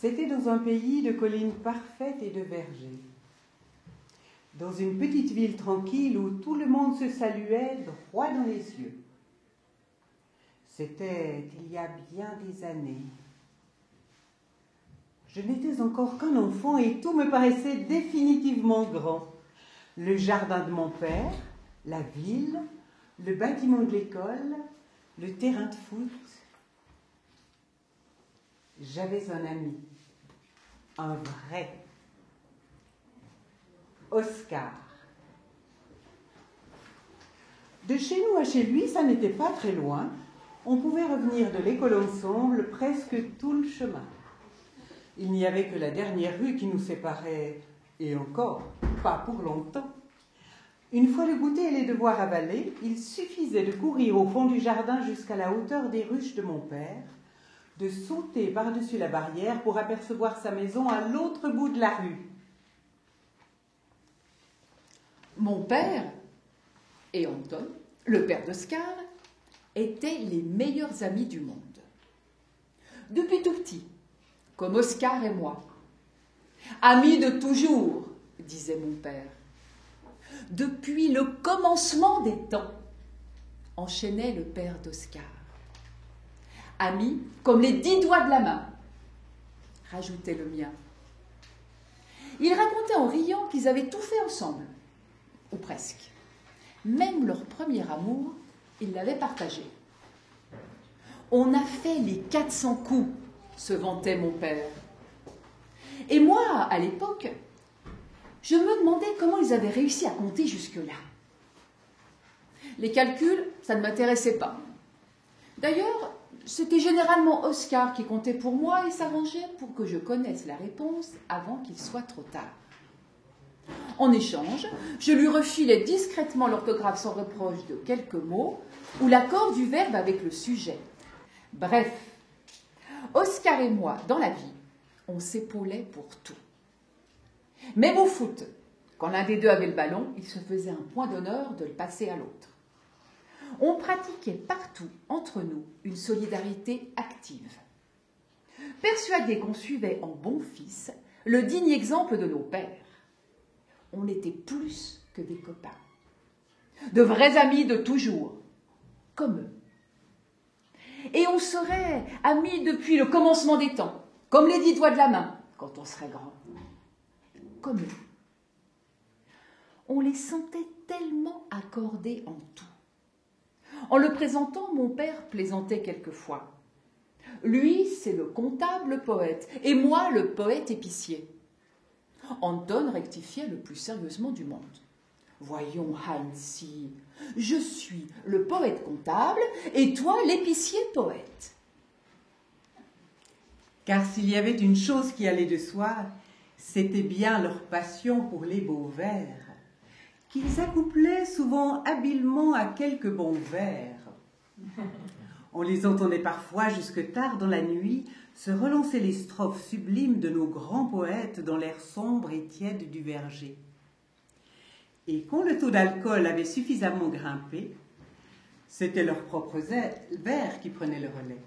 C'était dans un pays de collines parfaites et de vergers. Dans une petite ville tranquille où tout le monde se saluait droit dans les yeux. C'était il y a bien des années. Je n'étais encore qu'un enfant et tout me paraissait définitivement grand. Le jardin de mon père, la ville, le bâtiment de l'école, le terrain de foot. J'avais un ami, un vrai, Oscar. De chez nous à chez lui, ça n'était pas très loin. On pouvait revenir de l'école ensemble presque tout le chemin. Il n'y avait que la dernière rue qui nous séparait, et encore, pas pour longtemps. Une fois le goûter et les devoirs avalés, il suffisait de courir au fond du jardin jusqu'à la hauteur des ruches de mon père, de sauter par-dessus la barrière pour apercevoir sa maison à l'autre bout de la rue. Mon père et Anton, le père d'Oscar, étaient les meilleurs amis du monde. Depuis tout petit, comme Oscar et moi. Amis de toujours, disait mon père. Depuis le commencement des temps, enchaînait le père d'Oscar. Amis comme les dix doigts de la main, rajoutait le mien. Ils racontaient en riant qu'ils avaient tout fait ensemble, ou presque. Même leur premier amour, ils l'avaient partagé. On a fait les 400 coups se vantait mon père. Et moi, à l'époque, je me demandais comment ils avaient réussi à compter jusque-là. Les calculs, ça ne m'intéressait pas. D'ailleurs, c'était généralement Oscar qui comptait pour moi et s'arrangeait pour que je connaisse la réponse avant qu'il soit trop tard. En échange, je lui refilais discrètement l'orthographe sans reproche de quelques mots ou l'accord du verbe avec le sujet. Bref, Oscar et moi, dans la vie, on s'épaulait pour tout. Même au foot, quand l'un des deux avait le ballon, il se faisait un point d'honneur de le passer à l'autre. On pratiquait partout, entre nous, une solidarité active. Persuadés qu'on suivait en bon fils le digne exemple de nos pères, on était plus que des copains, de vrais amis de toujours, comme eux et on serait amis depuis le commencement des temps, comme les dix doigts de la main, quand on serait grand. Comme eux. On les sentait tellement accordés en tout. En le présentant, mon père plaisantait quelquefois. Lui, c'est le comptable poète, et moi, le poète épicier. Anton rectifiait le plus sérieusement du monde. Voyons, Heinzi, je suis le poète comptable et toi l'épicier poète. Car s'il y avait une chose qui allait de soi, c'était bien leur passion pour les beaux vers, qu'ils accouplaient souvent habilement à quelques bons vers. On les entendait parfois jusque tard dans la nuit se relancer les strophes sublimes de nos grands poètes dans l'air sombre et tiède du verger. Et quand le taux d'alcool avait suffisamment grimpé, c'était leurs propres vers qui prenaient le relais.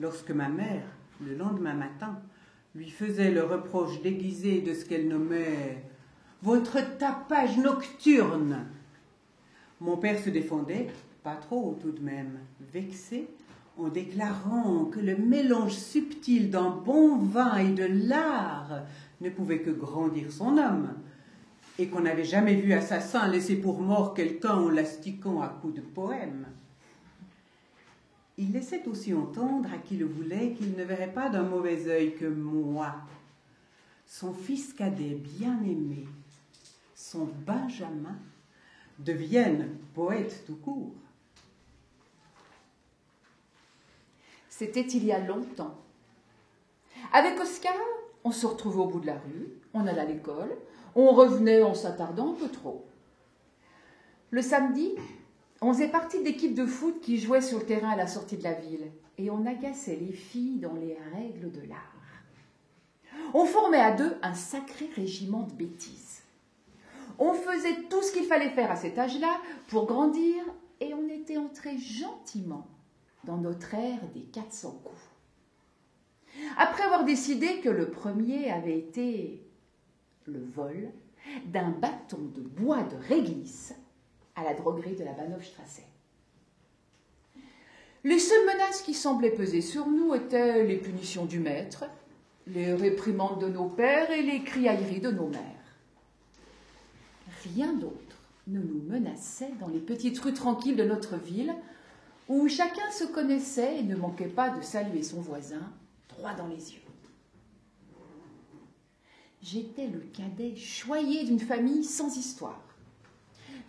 Lorsque ma mère, le lendemain matin, lui faisait le reproche déguisé de ce qu'elle nommait votre tapage nocturne, mon père se défendait, pas trop tout de même, vexé, en déclarant que le mélange subtil d'un bon vin et de l'art ne pouvait que grandir son homme, et qu'on n'avait jamais vu assassin laisser pour mort quelqu'un en l'astiquant à coups de poème. Il laissait aussi entendre à qui le voulait qu'il ne verrait pas d'un mauvais œil que moi, son fils cadet bien-aimé, son Benjamin, devienne poète tout court. C'était il y a longtemps. Avec Oscar, on se retrouvait au bout de la rue, on allait à l'école, on revenait en s'attardant un peu trop. Le samedi, on faisait partie d'équipes de foot qui jouaient sur le terrain à la sortie de la ville et on agaçait les filles dans les règles de l'art. On formait à deux un sacré régiment de bêtises. On faisait tout ce qu'il fallait faire à cet âge-là pour grandir et on était entré gentiment dans notre ère des 400 coups. après avoir décidé que le premier avait été le vol d'un bâton de bois de réglisse à la droguerie de la Bahnhofstrasse. Les seules menaces qui semblaient peser sur nous étaient les punitions du maître, les réprimandes de nos pères et les criailleries de nos mères. Rien d'autre ne nous menaçait dans les petites rues tranquilles de notre ville, où chacun se connaissait et ne manquait pas de saluer son voisin droit dans les yeux. J'étais le cadet choyé d'une famille sans histoire.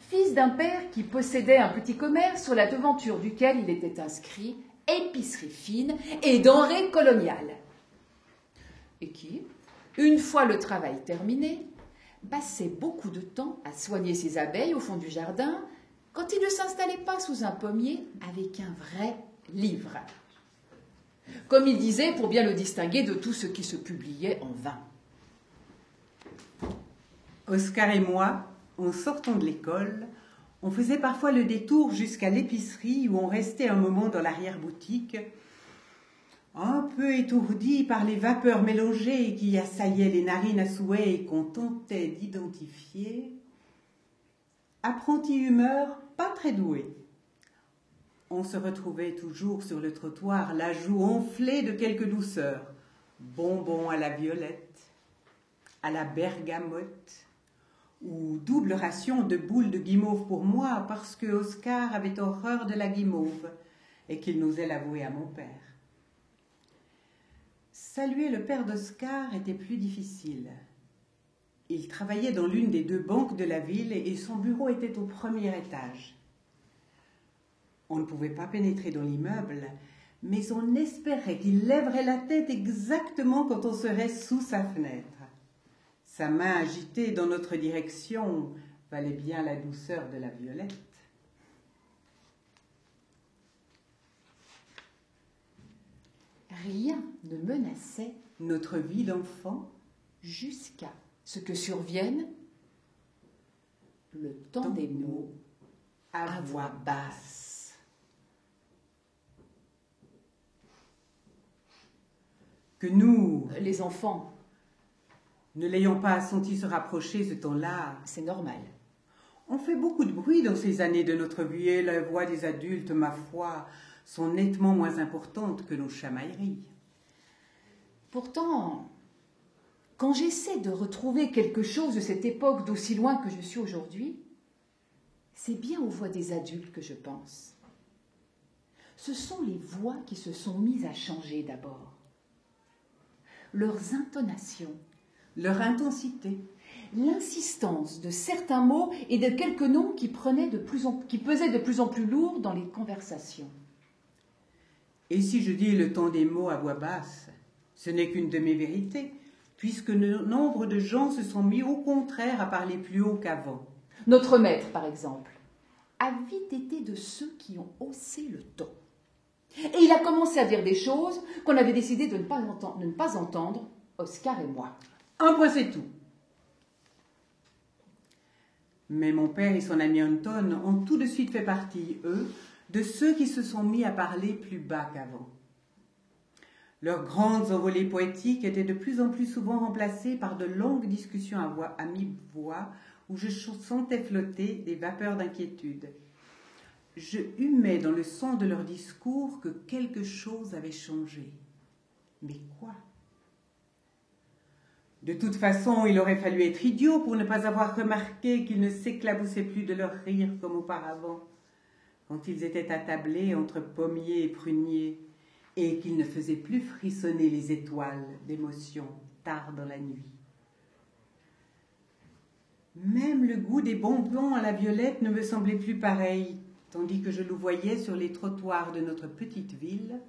Fils d'un père qui possédait un petit commerce sur la devanture duquel il était inscrit épicerie fine et denrées coloniales. Et qui, une fois le travail terminé, passait beaucoup de temps à soigner ses abeilles au fond du jardin quand il ne s'installait pas sous un pommier avec un vrai livre. Comme il disait, pour bien le distinguer de tout ce qui se publiait en vain. Oscar et moi, en sortant de l'école, on faisait parfois le détour jusqu'à l'épicerie où on restait un moment dans l'arrière-boutique, un peu étourdi par les vapeurs mélangées qui assaillaient les narines à souhait et qu'on tentait d'identifier. Apprenti humeur pas très doué. On se retrouvait toujours sur le trottoir, la joue enflée de quelques douceurs. Bonbons à la violette, à la bergamote, ou double ration de boules de guimauve pour moi parce que Oscar avait horreur de la guimauve et qu'il n'osait l'avouer à mon père. Saluer le père d'Oscar était plus difficile. Il travaillait dans l'une des deux banques de la ville et son bureau était au premier étage. On ne pouvait pas pénétrer dans l'immeuble, mais on espérait qu'il lèverait la tête exactement quand on serait sous sa fenêtre. Sa main agitée dans notre direction valait bien la douceur de la violette. Rien ne menaçait notre vie d'enfant jusqu'à ce que survienne le temps des mots à voix basse. Que nous, les enfants, ne l'ayons pas senti se rapprocher ce temps-là. C'est normal. On fait beaucoup de bruit dans ces années de notre vie et la voix des adultes, ma foi, sont nettement moins importantes que nos chamailleries. Pourtant, quand j'essaie de retrouver quelque chose de cette époque d'aussi loin que je suis aujourd'hui, c'est bien aux voix des adultes que je pense. Ce sont les voix qui se sont mises à changer d'abord. Leurs intonations, leur intensité, l'insistance de certains mots et de quelques noms qui, prenaient de plus en, qui pesaient de plus en plus lourd dans les conversations. Et si je dis le ton des mots à voix basse, ce n'est qu'une de mes vérités, puisque nombre de gens se sont mis au contraire à parler plus haut qu'avant. Notre maître, par exemple, a vite été de ceux qui ont haussé le ton. Et il a commencé à dire des choses qu'on avait décidé de ne pas entendre, de ne pas entendre Oscar et moi. Un point, c'est tout. Mais mon père et son ami Anton ont tout de suite fait partie, eux, de ceux qui se sont mis à parler plus bas qu'avant. Leurs grandes envolées poétiques étaient de plus en plus souvent remplacées par de longues discussions à, voix, à mi-voix où je sentais flotter des vapeurs d'inquiétude. Je humais dans le son de leur discours que quelque chose avait changé. Mais quoi? De toute façon, il aurait fallu être idiot pour ne pas avoir remarqué qu'ils ne s'éclaboussaient plus de leur rire comme auparavant, quand ils étaient attablés entre pommiers et pruniers, et qu'ils ne faisaient plus frissonner les étoiles d'émotion tard dans la nuit. Même le goût des bonbons à la violette ne me semblait plus pareil, tandis que je le voyais sur les trottoirs de notre petite ville,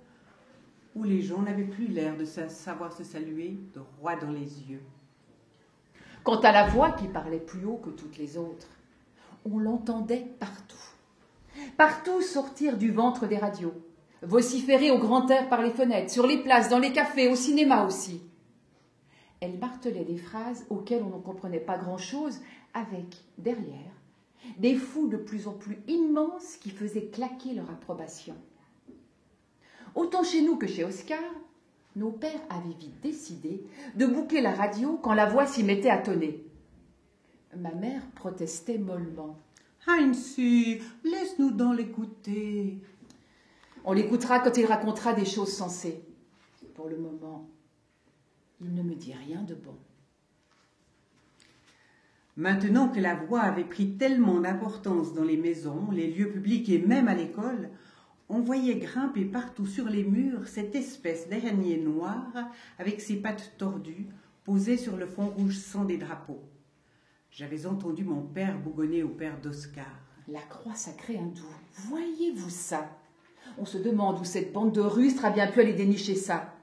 où les gens n'avaient plus l'air de savoir se saluer droit dans les yeux. Quant à la voix qui parlait plus haut que toutes les autres, on l'entendait partout. Partout sortir du ventre des radios, vociférer au grand air par les fenêtres, sur les places, dans les cafés, au cinéma aussi. Elle martelait des phrases auxquelles on ne comprenait pas grand-chose, avec, derrière, des fous de plus en plus immenses qui faisaient claquer leur approbation. Autant chez nous que chez Oscar, nos pères avaient vite décidé de boucler la radio quand la voix s'y mettait à tonner. Ma mère protestait mollement. Heinzi, laisse-nous donc l'écouter. On l'écoutera quand il racontera des choses sensées. Pour le moment, il ne me dit rien de bon. Maintenant que la voix avait pris tellement d'importance dans les maisons, les lieux publics et même à l'école, on voyait grimper partout sur les murs cette espèce d'araignée noire avec ses pattes tordues posées sur le fond rouge sang des drapeaux. J'avais entendu mon père bougonner au père d'Oscar. La croix sacrée hindoue, voyez-vous ça? On se demande où cette bande de rustres a bien pu aller dénicher ça.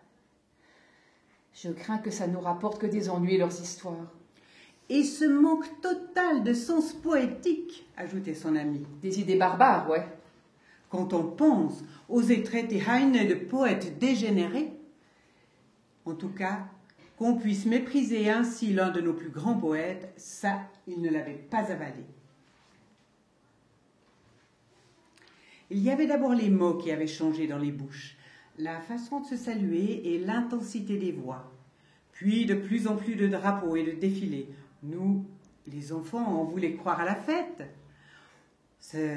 Je crains que ça nous rapporte que des ennuis leurs histoires. Et ce manque total de sens poétique, ajoutait son ami. Des idées barbares, ouais. Quand on pense oser traiter Heine de poète dégénéré, en tout cas, qu'on puisse mépriser ainsi l'un de nos plus grands poètes, ça, il ne l'avait pas avalé. Il y avait d'abord les mots qui avaient changé dans les bouches, la façon de se saluer et l'intensité des voix. Puis de plus en plus de drapeaux et de défilés. Nous, les enfants, on voulait croire à la fête.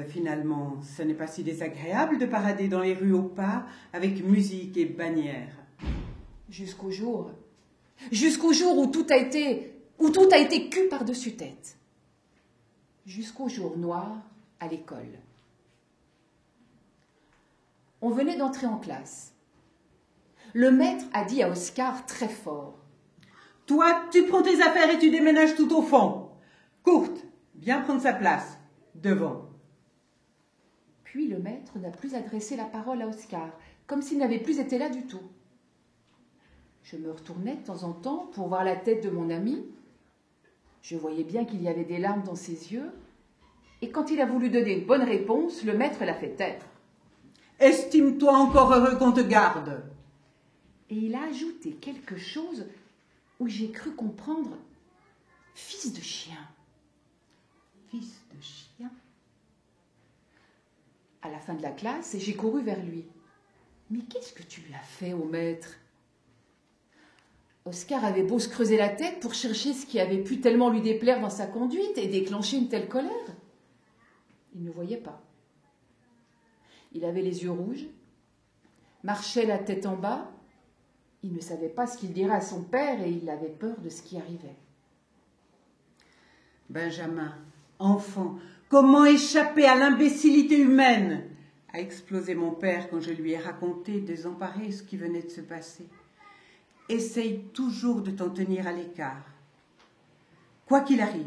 Finalement, ce n'est pas si désagréable de parader dans les rues au pas avec musique et bannières. Jusqu'au jour, jusqu'au jour où tout a été, où tout a été cul par-dessus tête. Jusqu'au jour noir à l'école. On venait d'entrer en classe. Le maître a dit à Oscar très fort Toi, tu prends tes affaires et tu déménages tout au fond. Courte, viens prendre sa place, devant. Puis le maître n'a plus adressé la parole à Oscar, comme s'il n'avait plus été là du tout. Je me retournais de temps en temps pour voir la tête de mon ami. Je voyais bien qu'il y avait des larmes dans ses yeux, et quand il a voulu donner une bonne réponse, le maître l'a fait taire. Estime-toi encore heureux qu'on te garde. Et il a ajouté quelque chose où j'ai cru comprendre fils de chien. Fils de chien À la fin de la classe, j'ai couru vers lui. Mais qu'est-ce que tu lui as fait au maître? Oscar avait beau se creuser la tête pour chercher ce qui avait pu tellement lui déplaire dans sa conduite et déclencher une telle colère. Il ne voyait pas. Il avait les yeux rouges, marchait la tête en bas, il ne savait pas ce qu'il dirait à son père et il avait peur de ce qui arrivait. Benjamin, enfant, comment échapper à l'imbécilité humaine? a explosé mon père quand je lui ai raconté désemparé ce qui venait de se passer. Essaye toujours de t'en tenir à l'écart. Quoi qu'il arrive,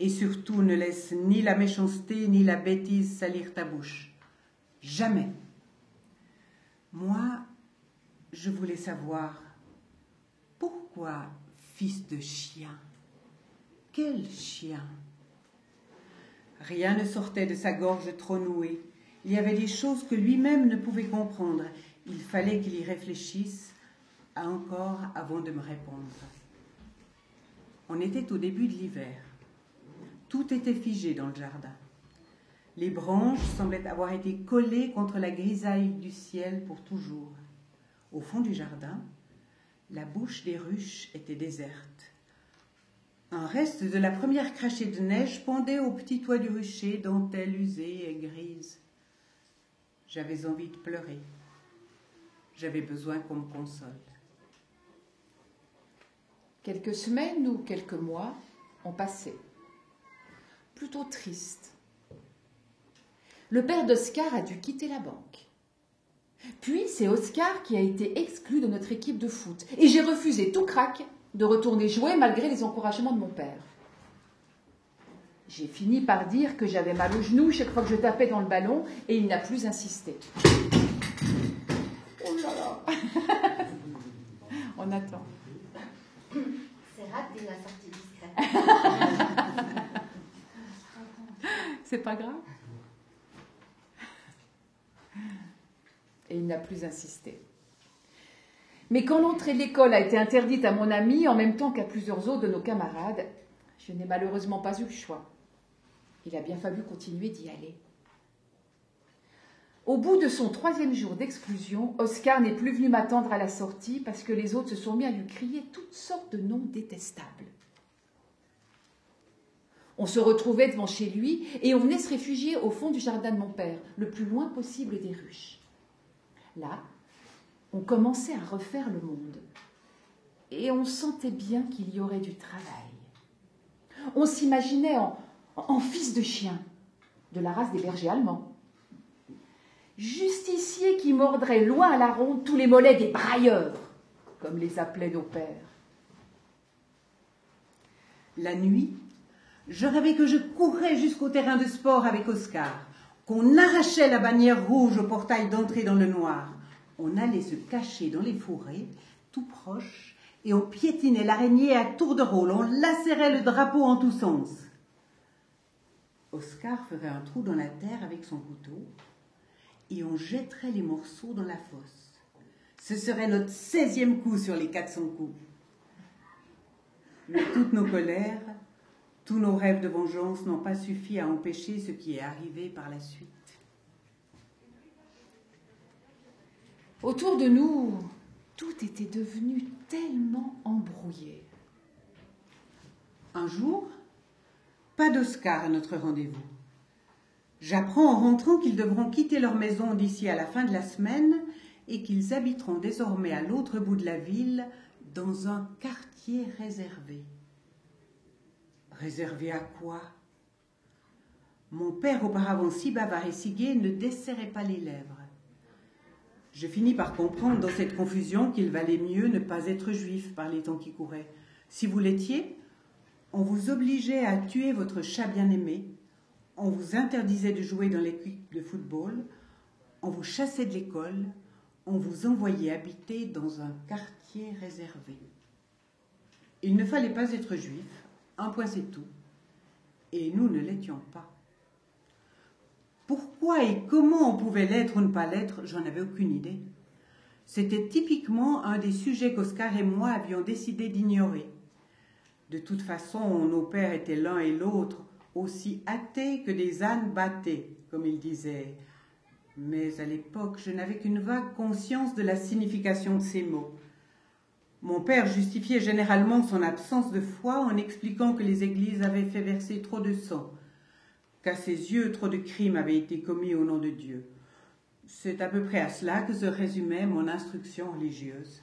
et surtout ne laisse ni la méchanceté ni la bêtise salir ta bouche. Jamais. Moi, je voulais savoir pourquoi fils de chien Quel chien? Rien ne sortait de sa gorge trop nouée. Il y avait des choses que lui-même ne pouvait comprendre. Il fallait qu'il y réfléchisse encore avant de me répondre. On était au début de l'hiver. Tout était figé dans le jardin. Les branches semblaient avoir été collées contre la grisaille du ciel pour toujours. Au fond du jardin, la bouche des ruches était déserte. Un reste de la première crachée de neige pendait au petit toit du rucher, dentelle usée et grise. J'avais envie de pleurer. J'avais besoin qu'on me console. Quelques semaines ou quelques mois ont passé. Plutôt triste. Le père d'Oscar a dû quitter la banque. Puis c'est Oscar qui a été exclu de notre équipe de foot. Et j'ai refusé tout crack de retourner jouer malgré les encouragements de mon père. J'ai fini par dire que j'avais mal au genou chaque fois que je tapais dans le ballon et il n'a plus insisté. Oh là là On attend. C'est pas grave. Et il n'a plus insisté. Mais quand l'entrée de l'école a été interdite à mon ami en même temps qu'à plusieurs autres de nos camarades, je n'ai malheureusement pas eu le choix. Il a bien fallu continuer d'y aller. Au bout de son troisième jour d'exclusion, Oscar n'est plus venu m'attendre à la sortie parce que les autres se sont mis à lui crier toutes sortes de noms détestables. On se retrouvait devant chez lui et on venait se réfugier au fond du jardin de mon père, le plus loin possible des ruches. Là, on commençait à refaire le monde et on sentait bien qu'il y aurait du travail. On s'imaginait en, fils de chien, de la race des bergers allemands. Justicier qui mordrait loin à la ronde tous les mollets des brailleurs, comme les appelaient nos pères. La nuit, je rêvais que je courais jusqu'au terrain de sport avec Oscar, qu'on arrachait la bannière rouge au portail d'entrée dans le noir. On allait se cacher dans les forêts, tout proche, et on piétinait l'araignée à tour de rôle, on lacérait le drapeau en tous sens. Oscar ferait un trou dans la terre avec son couteau, et on jetterait les morceaux dans la fosse. Ce serait notre seizième coup sur les quatre cents coups. Mais toutes nos colères, tous nos rêves de vengeance n'ont pas suffi à empêcher ce qui est arrivé par la suite. Autour de nous, tout était devenu tellement embrouillé. Un jour, pas d'Oscar à notre rendez-vous. J'apprends en rentrant qu'ils devront quitter leur maison d'ici à la fin de la semaine et qu'ils habiteront désormais à l'autre bout de la ville, dans un quartier réservé. Réservé à quoi? Mon père, auparavant si bavard et si gai, ne desserrait pas les lèvres. Je finis par comprendre dans cette confusion qu'il valait mieux ne pas être juif par les temps qui couraient. Si vous l'étiez, on vous obligeait à tuer votre chat bien-aimé, on vous interdisait de jouer dans l'équipe de football, on vous chassait de l'école, on vous envoyait habiter dans un quartier réservé. Il ne fallait pas être juif, un point c'est tout. Et nous ne l'étions pas. Pourquoi et comment on pouvait l'être ou ne pas l'être, j'en avais aucune idée. C'était typiquement un des sujets qu'Oscar et moi avions décidé d'ignorer. De toute façon, nos pères étaient l'un et l'autre aussi athées que des ânes battés, comme il disait. Mais à l'époque, je n'avais qu'une vague conscience de la signification de ces mots. Mon père justifiait généralement son absence de foi en expliquant que les églises avaient fait verser trop de sang, qu'à ses yeux trop de crimes avaient été commis au nom de Dieu. C'est à peu près à cela que se résumait mon instruction religieuse.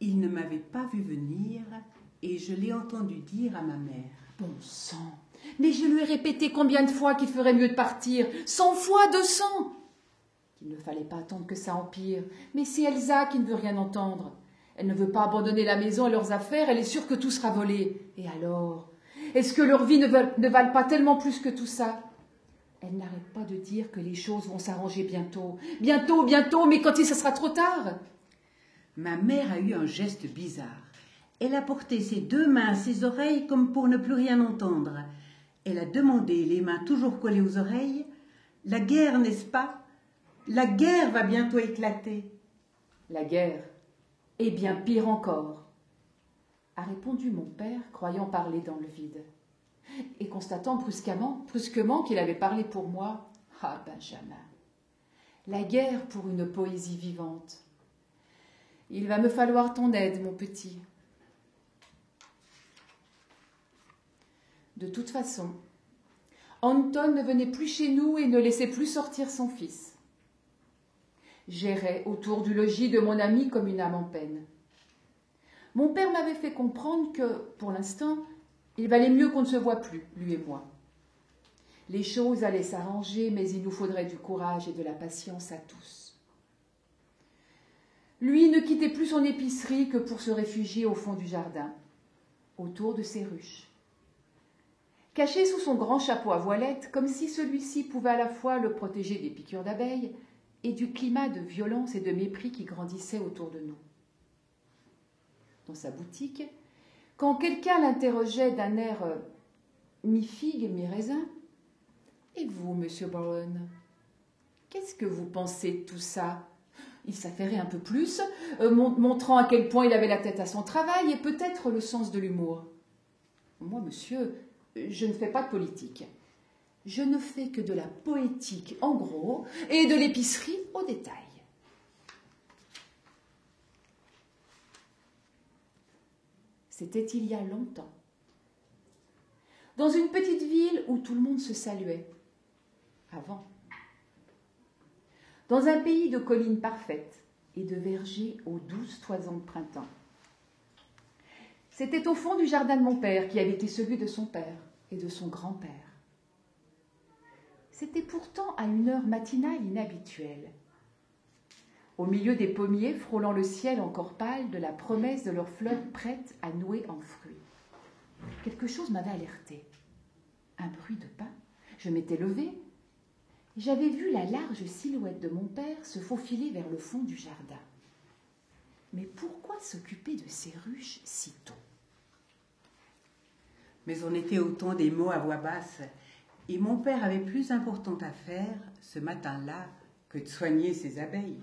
Il ne m'avait pas vu venir et je l'ai entendu dire à ma mère. Bon sang Mais je lui ai répété combien de fois qu'il ferait mieux de partir Cent fois, deux cents Qu'il ne fallait pas attendre que ça empire. Mais c'est Elsa qui ne veut rien entendre. Elle ne veut pas abandonner la maison et leurs affaires, elle est sûre que tout sera volé. Et alors? Est-ce que leur vie ne, ne valent pas tellement plus que tout ça? Elle n'arrête pas de dire que les choses vont s'arranger bientôt. Bientôt, bientôt, mais quand il ce sera trop tard Ma mère a eu un geste bizarre. Elle a porté ses deux mains à ses oreilles comme pour ne plus rien entendre. Elle a demandé, les mains toujours collées aux oreilles, La guerre, n'est-ce pas? La guerre va bientôt éclater. La guerre Et bien pire encore, a répondu mon père, croyant parler dans le vide. Et constatant brusquement, brusquement qu'il avait parlé pour moi, ah Benjamin, la guerre pour une poésie vivante. Il va me falloir ton aide, mon petit. De toute façon, Anton ne venait plus chez nous et ne laissait plus sortir son fils. J'errais autour du logis de mon ami comme une âme en peine. Mon père m'avait fait comprendre que, pour l'instant, il valait mieux qu'on ne se voit plus, lui et moi. Les choses allaient s'arranger, mais il nous faudrait du courage et de la patience à tous. Lui ne quittait plus son épicerie que pour se réfugier au fond du jardin, autour de ses ruches caché sous son grand chapeau à voilette, comme si celui-ci pouvait à la fois le protéger des piqûres d'abeilles et du climat de violence et de mépris qui grandissait autour de nous. Dans sa boutique, quand quelqu'un l'interrogeait d'un air euh, mi-figue, mi-raisin, Et vous, monsieur Brown, qu'est-ce que vous pensez de tout ça? Il s'affairait un peu plus, euh, montrant à quel point il avait la tête à son travail et peut-être le sens de l'humour. Moi, monsieur, je ne fais pas de politique. Je ne fais que de la poétique en gros et de l'épicerie au détail. C'était il y a longtemps. Dans une petite ville où tout le monde se saluait. Avant. Dans un pays de collines parfaites et de vergers aux douces toisons de printemps. C'était au fond du jardin de mon père qui avait été celui de son père et de son grand-père. C'était pourtant à une heure matinale inhabituelle. Au milieu des pommiers, frôlant le ciel encore pâle de la promesse de leurs fleurs prêtes à nouer en fruits. Quelque chose m'avait alerté. Un bruit de pas. Je m'étais levée. J'avais vu la large silhouette de mon père se faufiler vers le fond du jardin. Mais pourquoi s'occuper de ces ruches si tôt? Mais on était au temps des mots à voix basse, et mon père avait plus important à faire ce matin-là que de soigner ses abeilles.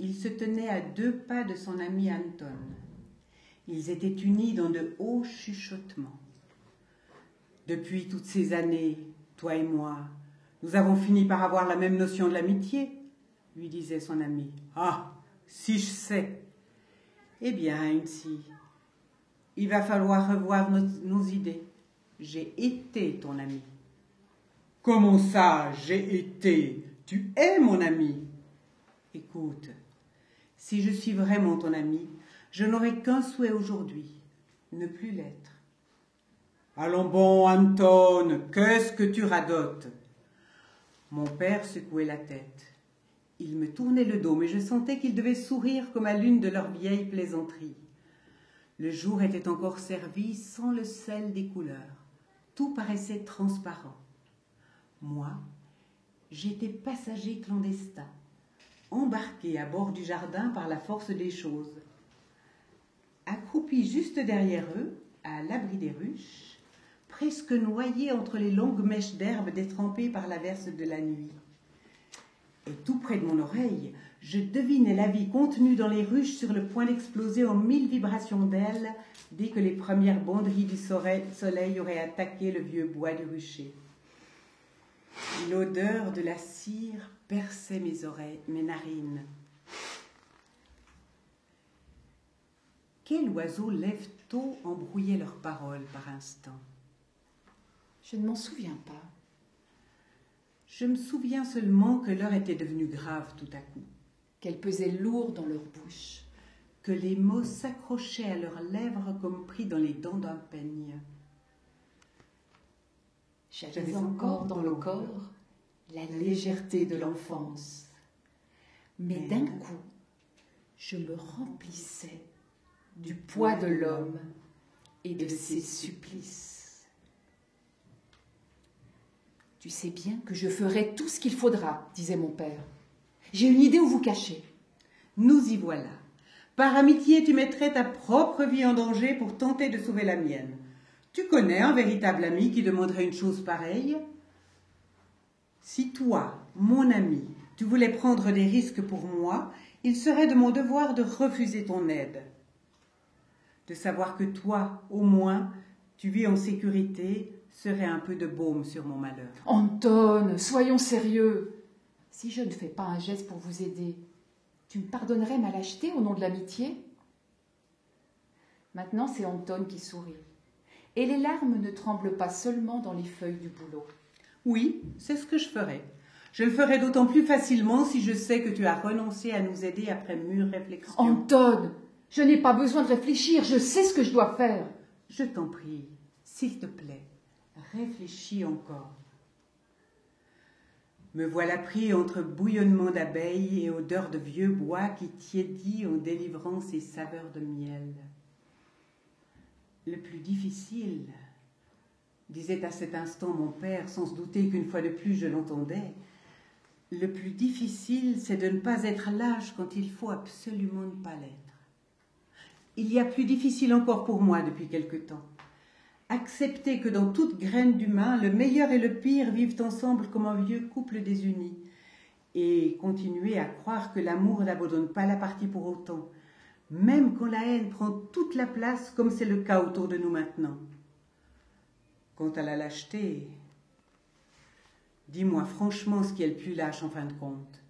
Il se tenait à deux pas de son ami Anton. Ils étaient unis dans de hauts chuchotements. Depuis toutes ces années, toi et moi, nous avons fini par avoir la même notion de l'amitié, lui disait son ami. Ah, si je sais. Eh bien, ainsi, il va falloir revoir nos, idées. J'ai été ton ami. Comment ça, j'ai été? Tu es mon ami. Écoute, si je suis vraiment ton ami, je n'aurai qu'un souhait aujourd'hui, ne plus l'être. Allons bon, Anton, qu'est-ce que tu radotes? Mon père secouait la tête. Il me tournait le dos, mais je sentais qu'il devait sourire comme à l'une de leurs vieilles plaisanteries. Le jour était encore servi sans le sel des couleurs. Tout paraissait transparent. Moi, j'étais passager clandestin, embarqué à bord du jardin par la force des choses. Accroupi juste derrière eux, à l'abri des ruches, presque noyé entre les longues mèches d'herbe détrempées par l'averse de la nuit. Et tout près de mon oreille, je devinais la vie contenue dans les ruches sur le point d'exploser en mille vibrations d'ailes dès que les premières bonderies du soleil auraient attaqué le vieux bois du rucher. L'odeur de la cire perçait mes oreilles, mes narines. Quel oiseau lève tôt embrouillait leurs paroles par instant Je ne m'en souviens pas. Je me souviens seulement que l'heure était devenue grave tout à coup. Qu'elle pesait lourd dans leur bouche. Que les mots s'accrochaient à leurs lèvres comme pris dans les dents d'un peigne. J'avais encore dans le corps la légèreté de l'enfance. Mais d'un coup, je me remplissais du poids de l'homme et de ses supplices. Tu sais bien que je ferai tout ce qu'il faudra, disait mon père. J'ai une idée où vous cachez. Nous y voilà. Par amitié, tu mettrais ta propre vie en danger pour tenter de sauver la mienne. Tu connais un véritable ami qui demanderait une chose pareille? Si toi, mon ami, tu voulais prendre des risques pour moi, il serait de mon devoir de refuser ton aide. De savoir que toi, au moins, tu vis en sécurité, serait un peu de baume sur mon malheur. Anton, soyons sérieux. Si je ne fais pas un geste pour vous aider, tu me pardonnerais ma lâcheté au nom de l'amitié? Maintenant, c'est Anton qui sourit. Et les larmes ne tremblent pas seulement dans les feuilles du bouleau. Oui, c'est ce que je ferai. Je le ferai d'autant plus facilement si je sais que tu as renoncé à nous aider après mûre réflexion. Anton, je n'ai pas besoin de réfléchir, je sais ce que je dois faire. Je t'en prie, s'il te plaît, réfléchis encore. Me voilà pris entre bouillonnement d'abeilles et odeur de vieux bois qui tiédit en délivrant ses saveurs de miel. Le plus difficile, disait à cet instant mon père, sans se douter qu'une fois de plus je l'entendais, le plus difficile, c'est de ne pas être lâche quand il faut absolument ne pas l'être. Il y a plus difficile encore pour moi depuis quelque temps. Accepter que dans toute graine d'humain, le meilleur et le pire vivent ensemble comme un vieux couple désuni, et continuer à croire que l'amour n'abandonne pas la partie pour autant, même quand la haine prend toute la place comme c'est le cas autour de nous maintenant. Quant à la lâcheté, Dis-moi franchement ce qui est le plus lâche en fin de compte.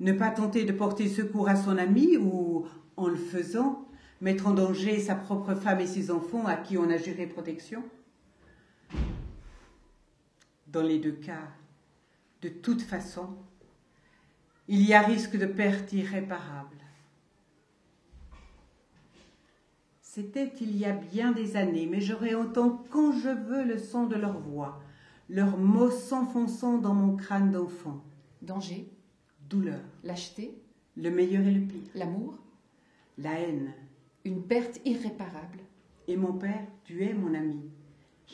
Ne pas tenter de porter secours à son ami ou, en le faisant, mettre en danger sa propre femme et ses enfants à qui on a juré protection Dans les deux cas, de toute façon, il y a risque de perte irréparable. C'était il y a bien des années, mais je réentends quand je veux le son de leur voix, leurs mots s'enfonçant dans mon crâne d'enfant. Danger, Douleur, lâcheté, le meilleur et le pire, l'amour, la haine. Une perte irréparable. Et mon père, tu es mon ami.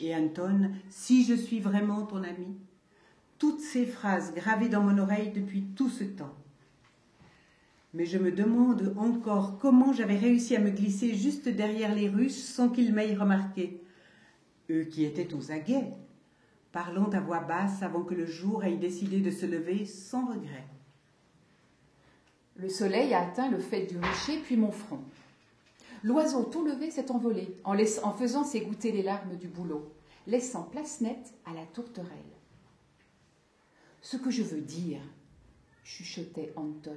Et Anton, si je suis vraiment ton ami, toutes ces phrases gravées dans mon oreille depuis tout ce temps. Mais je me demande encore comment j'avais réussi à me glisser juste derrière les Russes sans qu'ils m'aient remarqué. Eux qui étaient aux aguets, parlant à voix basse avant que le jour ait décidé de se lever sans regret. Le soleil a atteint le fait du rocher, puis mon front. L'oiseau tout levé s'est envolé, en, faisant s'égoutter les larmes du bouleau, laissant place nette à la tourterelle. Ce que je veux dire, chuchotait Anton,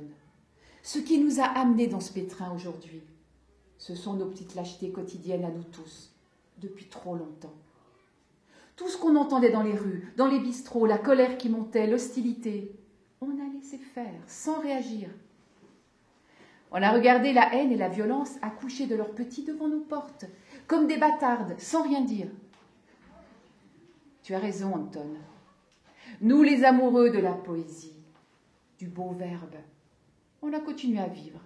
ce qui nous a amenés dans ce pétrin aujourd'hui, ce sont nos petites lâchetés quotidiennes à nous tous, depuis trop longtemps. Tout ce qu'on entendait dans les rues, dans les bistrots, la colère qui montait, l'hostilité, on a laissé faire, sans réagir. On a regardé la haine et la violence accoucher de leurs petits devant nos portes, comme des bâtardes, sans rien dire. Tu as raison, Anton. Nous, les amoureux de la poésie, du beau verbe, on a continué à vivre,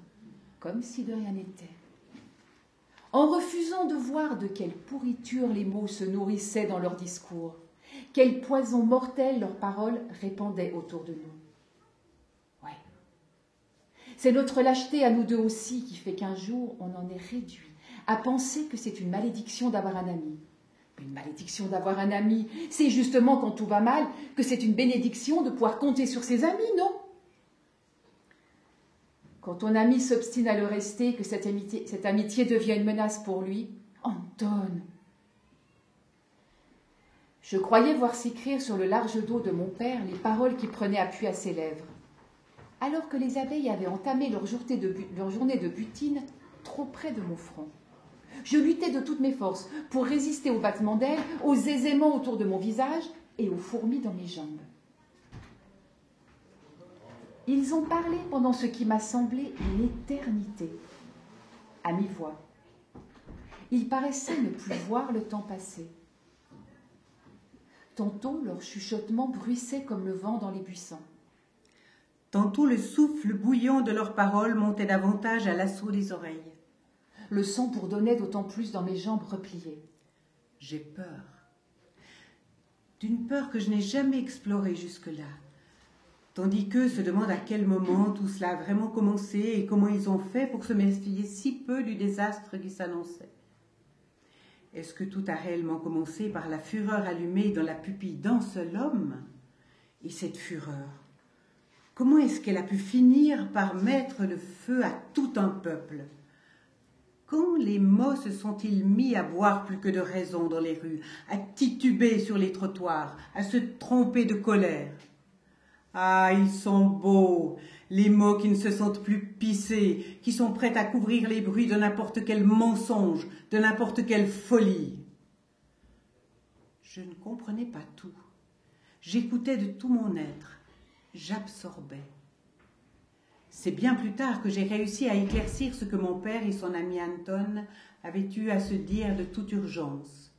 comme si de rien n'était. En refusant de voir de quelle pourriture les mots se nourrissaient dans leurs discours, quel poison mortel leurs paroles répandaient autour de nous. C'est notre lâcheté à nous deux aussi qui fait qu'un jour on en est réduit à penser que c'est une malédiction d'avoir un ami. Une malédiction d'avoir un ami, c'est justement quand tout va mal que c'est une bénédiction de pouvoir compter sur ses amis, non? Quand ton ami s'obstine à le rester, que cette amitié, cette amitié devient une menace pour lui, Anton. Je croyais voir s'écrire sur le large dos de mon père les paroles qui prenaient appui à ses lèvres alors que les abeilles avaient entamé leur journée, de, butine trop près de mon front. Je luttais de toutes mes forces pour résister aux battements d'ailes, aux aiséments autour de mon visage et aux fourmis dans mes jambes. Ils ont parlé pendant ce qui m'a semblé une éternité, à mi-voix. Ils paraissaient ne plus voir le temps passer. Tantôt, leur chuchotement bruissait comme le vent dans les buissons. Tantôt le souffle bouillant de leurs paroles montait davantage à l'assaut des oreilles. Le sang bourdonnait d'autant plus dans mes jambes repliées. J'ai peur. D'une peur que je n'ai jamais explorée jusque-là. Tandis qu'eux se demandent à quel moment tout cela a vraiment commencé et comment ils ont fait pour se méfier si peu du désastre qui s'annonçait. Est-ce que tout a réellement commencé par la fureur allumée dans la pupille d'un seul homme? Et cette fureur, comment est-ce qu'elle a pu finir par mettre le feu à tout un peuple? Quand les mots se sont-ils mis à boire plus que de raison dans les rues, à tituber sur les trottoirs, à se tromper de colère? Ah, ils sont beaux, les mots qui ne se sentent plus pissés, qui sont prêts à couvrir les bruits de n'importe quel mensonge, de n'importe quelle folie. Je ne comprenais pas tout. J'écoutais de tout mon être. J'absorbais. C'est bien plus tard que j'ai réussi à éclaircir ce que mon père et son ami Anton avaient eu à se dire de toute urgence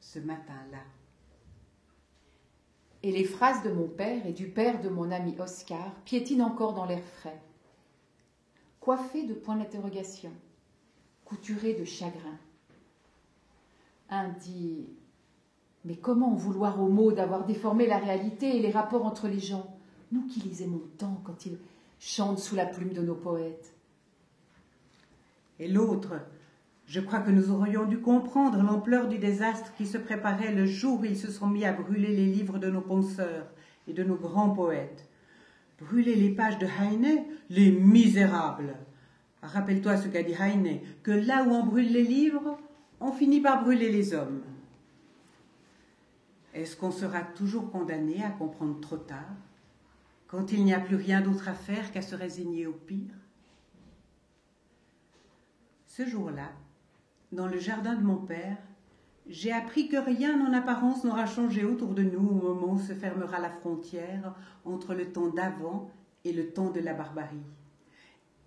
ce matin-là. Et les phrases de mon père et du père de mon ami Oscar piétinent encore dans l'air frais. Coiffés de points d'interrogation, couturés de chagrin. Un dit Mais comment en vouloir aux mots d'avoir déformé la réalité et les rapports entre les gens, nous qui les aimons tant quand ils chantent sous la plume de nos poètes Et l'autre, je crois que nous aurions dû comprendre l'ampleur du désastre qui se préparait le jour où ils se sont mis à brûler les livres de nos penseurs et de nos grands poètes. Brûler les pages de Heine, les misérables. Rappelle-toi ce qu'a dit Heine, que là où on brûle les livres, on finit par brûler les hommes. Est-ce qu'on sera toujours condamné à comprendre trop tard, quand il n'y a plus rien d'autre à faire qu'à se résigner au pire Ce jour-là, dans le jardin de mon père, j'ai appris que rien en apparence n'aura changé autour de nous au moment où se fermera la frontière entre le temps d'avant et le temps de la barbarie,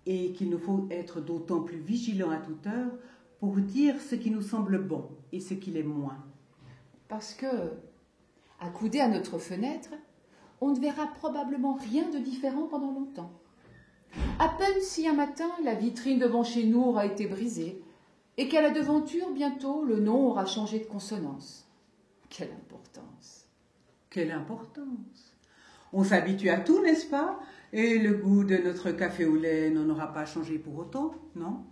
et qu'il nous faut être d'autant plus vigilants à toute heure pour dire ce qui nous semble bon et ce qui l'est moins. Parce que, accoudé à notre fenêtre, on ne verra probablement rien de différent pendant longtemps. À peine si un matin la vitrine devant chez nous aura été brisée, et qu'à la devanture, bientôt, le nom aura changé de consonance. Quelle importance Quelle importance On s'habitue à tout, n'est-ce pas? Et le goût de notre café au lait n'en aura pas changé pour autant, non?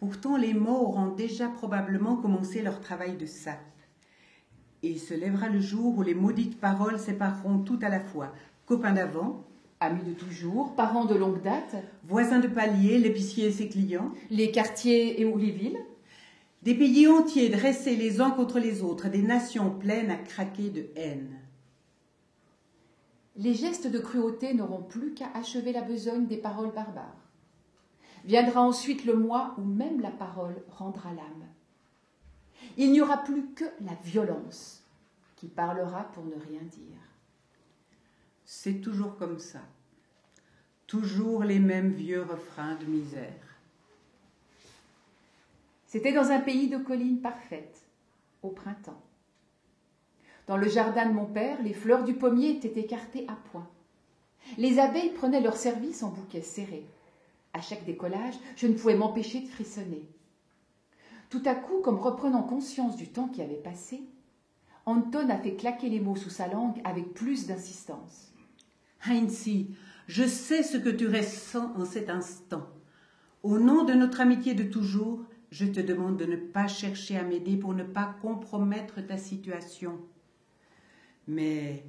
Pourtant, les mots auront déjà probablement commencé leur travail de sape. Et il se lèvera le jour où les maudites paroles sépareront tout à la fois copains d'avant, Amis de toujours, parents de longue date, voisins de palier, l'épicier et ses clients, les quartiers et ou les villes, des pays entiers dressés les uns contre les autres, des nations pleines à craquer de haine. les gestes de cruauté n'auront plus qu'à achever la besogne des paroles barbares. Viendra ensuite le mois où même la parole rendra l'âme. Il n'y aura plus que la violence qui parlera pour ne rien dire. C'est toujours comme ça. Toujours les mêmes vieux refrains de misère. C'était dans un pays de collines parfaites, au printemps. Dans le jardin de mon père, les fleurs du pommier étaient écartées à point. Les abeilles prenaient leur service en bouquets serrés. À chaque décollage, je ne pouvais m'empêcher de frissonner. Tout à coup, comme reprenant conscience du temps qui avait passé, Anton a fait claquer les mots sous sa langue avec plus d'insistance. Heinzi, je sais ce que tu ressens en cet instant. Au nom de notre amitié de toujours, je te demande de ne pas chercher à m'aider pour ne pas compromettre ta situation. Mais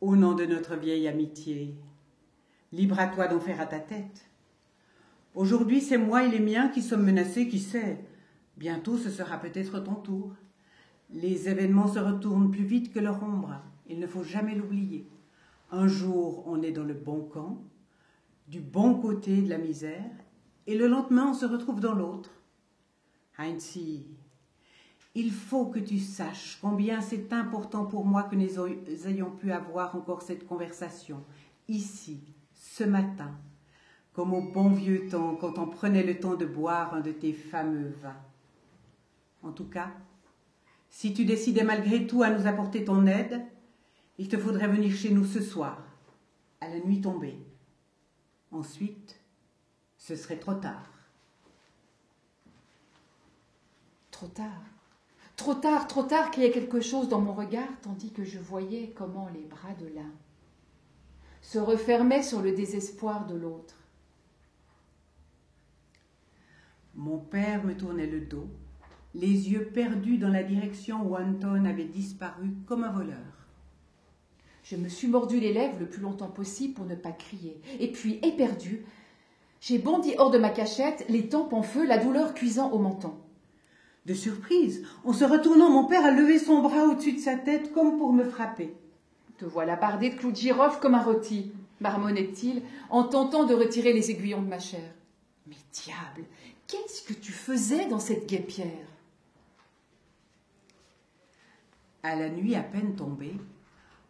au nom de notre vieille amitié, libre à toi d'en faire à ta tête. Aujourd'hui, c'est moi et les miens qui sommes menacés, qui sait. Bientôt, ce sera peut-être ton tour. Les événements se retournent plus vite que leur ombre. Il ne faut jamais l'oublier. Un jour, on est dans le bon camp, du bon côté de la misère, et le lendemain, on se retrouve dans l'autre. Heinzi, il faut que tu saches combien c'est important pour moi que nous ayons pu avoir encore cette conversation, ici, ce matin, comme au bon vieux temps, quand on prenait le temps de boire un de tes fameux vins. En tout cas, si tu décidais malgré tout à nous apporter ton aide, il te faudrait venir chez nous ce soir, à la nuit tombée. Ensuite, ce serait trop tard. Trop tard. Trop tard, trop tard qu'il y ait quelque chose dans mon regard, tandis que je voyais comment les bras de l'un se refermaient sur le désespoir de l'autre. Mon père me tournait le dos, les yeux perdus dans la direction où Anton avait disparu comme un voleur. Je me suis mordu les lèvres le plus longtemps possible pour ne pas crier. Et puis, éperdu, j'ai bondi hors de ma cachette, les tempes en feu, la douleur cuisant au menton. De surprise, en se retournant, mon père a levé son bras au-dessus de sa tête comme pour me frapper. Te voilà bardé de clous de girofle comme un rôti, marmonnait-il, en tentant de retirer les aiguillons de ma chair. Mais diable, qu'est-ce que tu faisais dans cette guépière? À la nuit à peine tombée,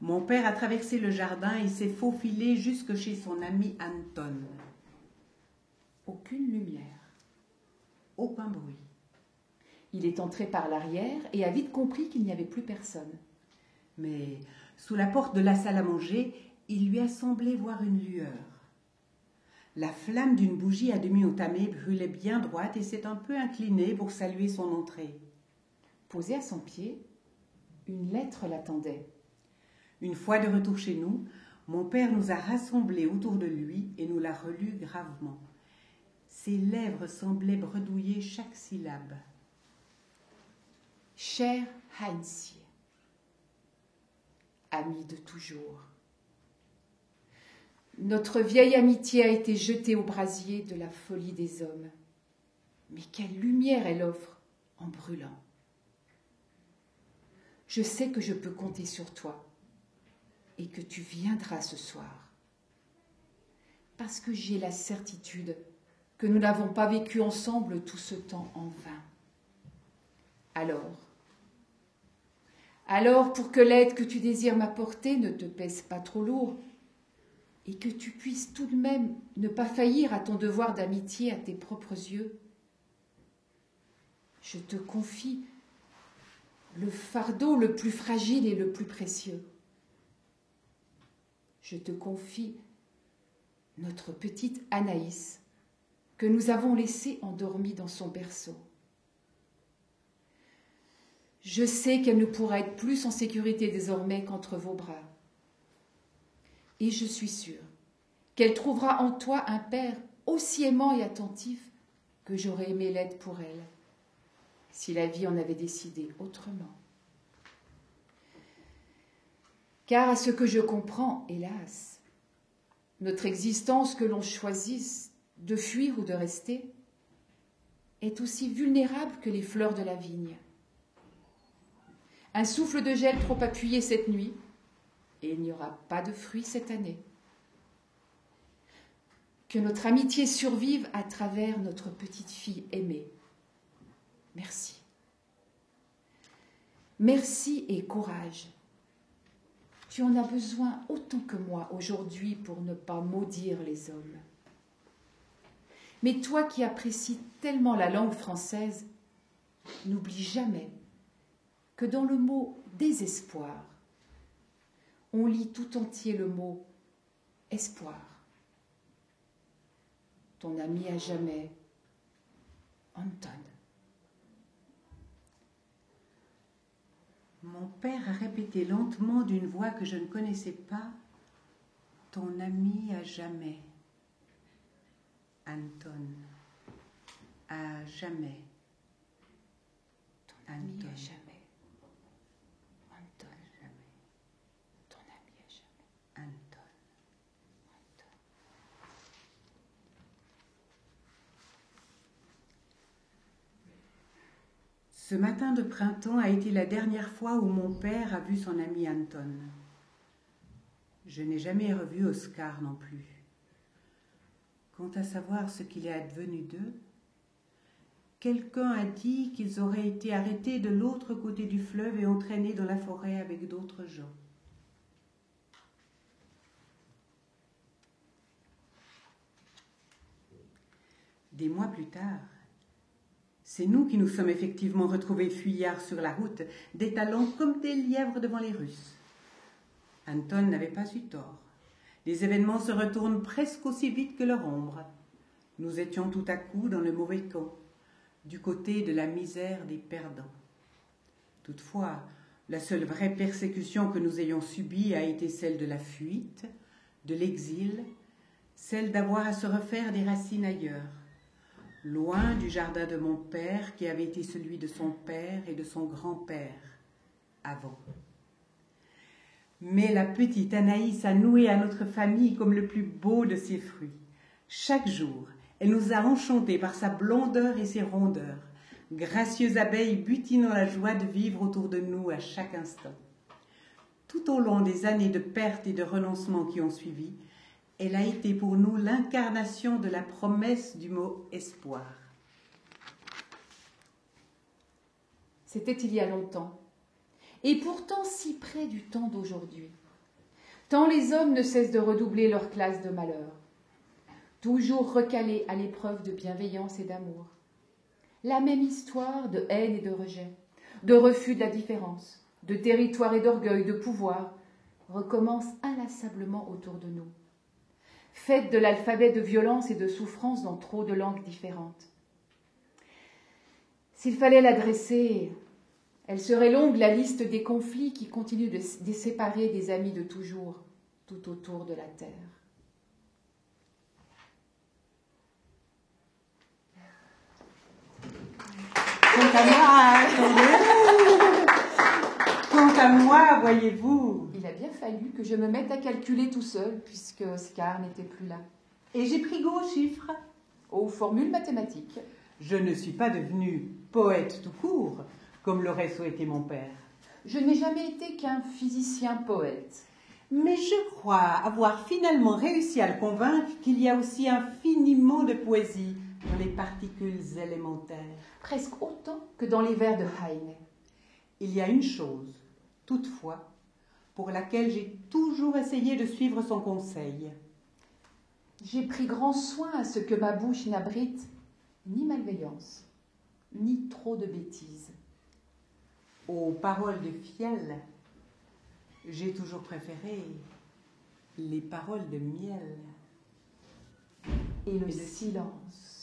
mon père a traversé le jardin et s'est faufilé jusque chez son ami Anton. Aucune lumière. Aucun bruit. Il est entré par l'arrière et a vite compris qu'il n'y avait plus personne. Mais sous la porte de la salle à manger, il lui a semblé voir une lueur. La flamme d'une bougie à demi entamée brûlait bien droite et s'est un peu inclinée pour saluer son entrée. Posée à son pied, une lettre l'attendait. Une fois de retour chez nous, mon père nous a rassemblés autour de lui et nous l'a relu gravement. Ses lèvres semblaient bredouiller chaque syllabe. Cher Heinz, ami de toujours, notre vieille amitié a été jetée au brasier de la folie des hommes. Mais quelle lumière elle offre en brûlant. Je sais que je peux compter sur toi et que tu viendras ce soir. Parce que j'ai la certitude que nous n'avons pas vécu ensemble tout ce temps en vain. Alors, alors pour que l'aide que tu désires m'apporter ne te pèse pas trop lourd, et que tu puisses tout de même ne pas faillir à ton devoir d'amitié à tes propres yeux, je te confie le fardeau le plus fragile et le plus précieux. Je te confie notre petite Anaïs que nous avons laissée endormie dans son berceau. Je sais qu'elle ne pourra être plus en sécurité désormais qu'entre vos bras. Et je suis sûre qu'elle trouvera en toi un père aussi aimant et attentif que j'aurais aimé l'être pour elle, si la vie en avait décidé autrement. Car à ce que je comprends, hélas, notre existence que l'on choisisse de fuir ou de rester est aussi vulnérable que les fleurs de la vigne. Un souffle de gel trop appuyé cette nuit, et il n'y aura pas de fruits cette année. Que notre amitié survive à travers notre petite fille aimée. Merci. Merci et courage. Tu en as besoin autant que moi aujourd'hui pour ne pas maudire les hommes. Mais toi qui apprécies tellement la langue française, n'oublie jamais que dans le mot désespoir, on lit tout entier le mot espoir. Ton ami à jamais, Anton. Mon père a répété lentement d'une voix que je ne connaissais pas Ton ami à jamais. Anton. À jamais. Ton ami à jamais. Anton. Jamais. Ton ami à jamais. Anton. Anton. Ce matin de printemps a été la dernière fois où mon père a vu son ami Anton. Je n'ai jamais revu Oscar non plus. Quant à savoir ce qu'il est advenu d'eux, quelqu'un a dit qu'ils auraient été arrêtés de l'autre côté du fleuve et entraînés dans la forêt avec d'autres gens. Des mois plus tard, c'est nous qui nous sommes effectivement retrouvés fuyards sur la route, détalant comme des lièvres devant les Russes. Anton n'avait pas eu tort. Les événements se retournent presque aussi vite que leur ombre. Nous étions tout à coup dans le mauvais camp, du côté de la misère des perdants. Toutefois, la seule vraie persécution que nous ayons subie a été celle de la fuite, de l'exil, celle d'avoir à se refaire des racines ailleurs, loin du jardin de mon père qui avait été celui de son père et de son grand-père avant. Mais la petite Anaïs a noué à notre famille comme le plus beau de ses fruits. Chaque jour, elle nous a enchantés par sa blondeur et ses rondeurs, gracieuses abeilles butinant la joie de vivre autour de nous à chaque instant. Tout au long des années de perte et de renoncement qui ont suivi, elle a été pour nous l'incarnation de la promesse du mot espoir. C'était il y a longtemps, et pourtant si près du temps d'aujourd'hui. Tant les hommes ne cessent de redoubler leur classe de malheur, toujours recalés à l'épreuve de bienveillance et d'amour. La même histoire de haine et de rejet, de refus de la différence, de territoire et d'orgueil, de pouvoir, recommence inlassablement autour de nous faite de l'alphabet de violence et de souffrance dans trop de langues différentes. S'il fallait l'adresser, elle serait longue la liste des conflits qui continuent de, séparer des amis de toujours tout autour de la terre. Quant à moi, voyez-vous, fallu que je me mette à calculer tout seul, puisque Oscar n'était plus là. et j'ai pris goût aux chiffres. Aux formules mathématiques. Je ne suis pas devenu poète tout court, comme l'aurait souhaité mon père. Je n'ai jamais été qu'un physicien poète. Mais je crois avoir finalement réussi à le convaincre qu'il y a aussi infiniment de poésie dans les particules élémentaires. Presque autant que dans les vers de Heine. Il y a une chose, toutefois, pour laquelle j'ai toujours essayé de suivre son conseil. J'ai pris grand soin à ce que ma bouche n'abrite ni malveillance, ni trop de bêtises. Aux paroles de fiel, j'ai toujours préféré les paroles de miel. Et le silence